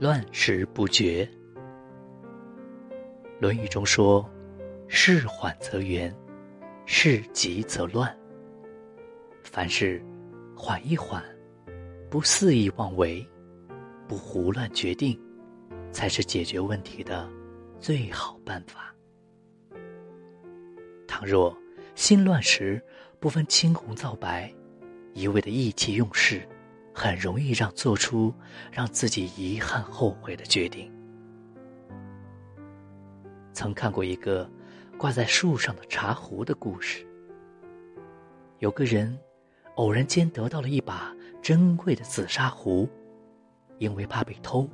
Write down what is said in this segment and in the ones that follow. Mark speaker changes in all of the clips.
Speaker 1: 乱时不决。《论语》中说：“事缓则圆，事急则乱。”凡事缓一缓，不肆意妄为，不胡乱决定，才是解决问题的最好办法。倘若心乱时不分青红皂白，一味的意气用事，很容易让做出让自己遗憾后悔的决定。曾看过一个挂在树上的茶壶的故事，有个人。偶然间得到了一把珍贵的紫砂壶，因为怕被偷，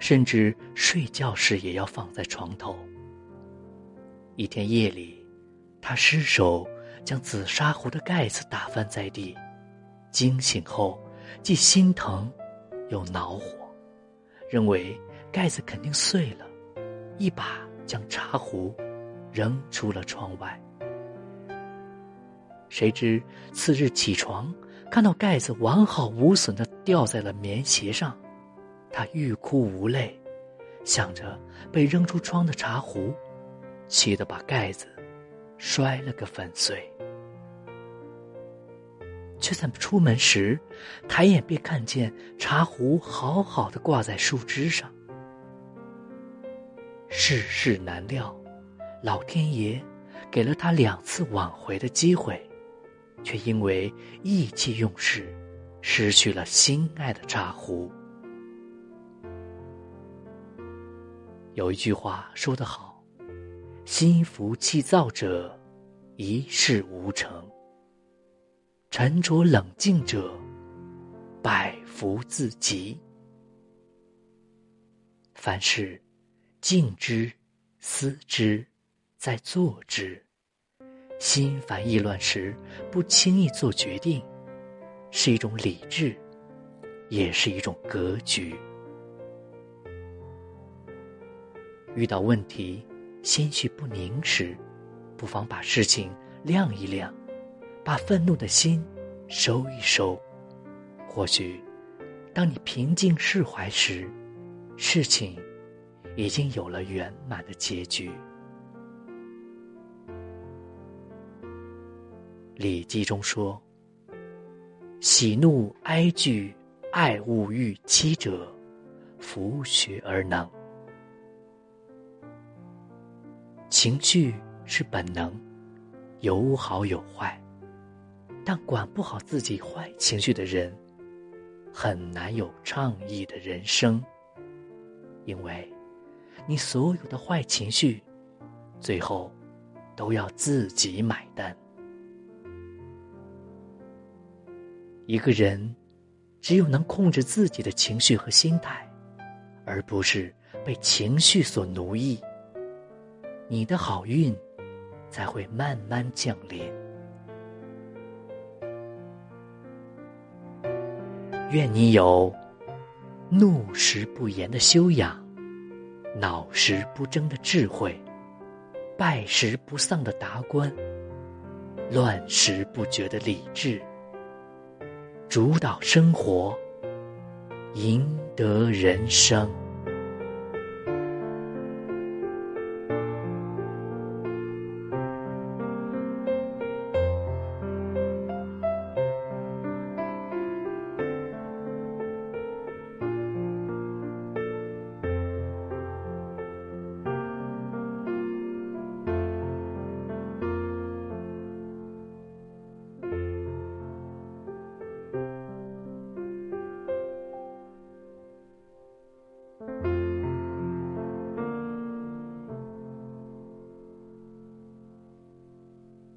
Speaker 1: 甚至睡觉时也要放在床头。一天夜里，他失手将紫砂壶的盖子打翻在地，惊醒后既心疼又恼火，认为盖子肯定碎了，一把将茶壶扔出了窗外。谁知次日起床，看到盖子完好无损的掉在了棉鞋上，他欲哭无泪，想着被扔出窗的茶壶，气得把盖子摔了个粉碎。却在出门时，抬眼便看见茶壶好好的挂在树枝上。世事难料，老天爷给了他两次挽回的机会。却因为意气用事，失去了心爱的茶壶。有一句话说得好：“心浮气躁者，一事无成；沉着冷静者，百福自集。”凡事静之、思之、再做之。心烦意乱时，不轻易做决定，是一种理智，也是一种格局。遇到问题，心绪不宁时，不妨把事情晾一晾，把愤怒的心收一收。或许，当你平静释怀时，事情已经有了圆满的结局。《礼记》中说：“喜怒哀惧爱恶欲七者，弗学而能。”情绪是本能，有好有坏，但管不好自己坏情绪的人，很难有畅意的人生。因为，你所有的坏情绪，最后都要自己买单。一个人，只有能控制自己的情绪和心态，而不是被情绪所奴役，你的好运才会慢慢降临。愿你有怒时不言的修养，恼时不争的智慧，败时不丧的达观，乱时不绝的理智。主导生活，赢得人生。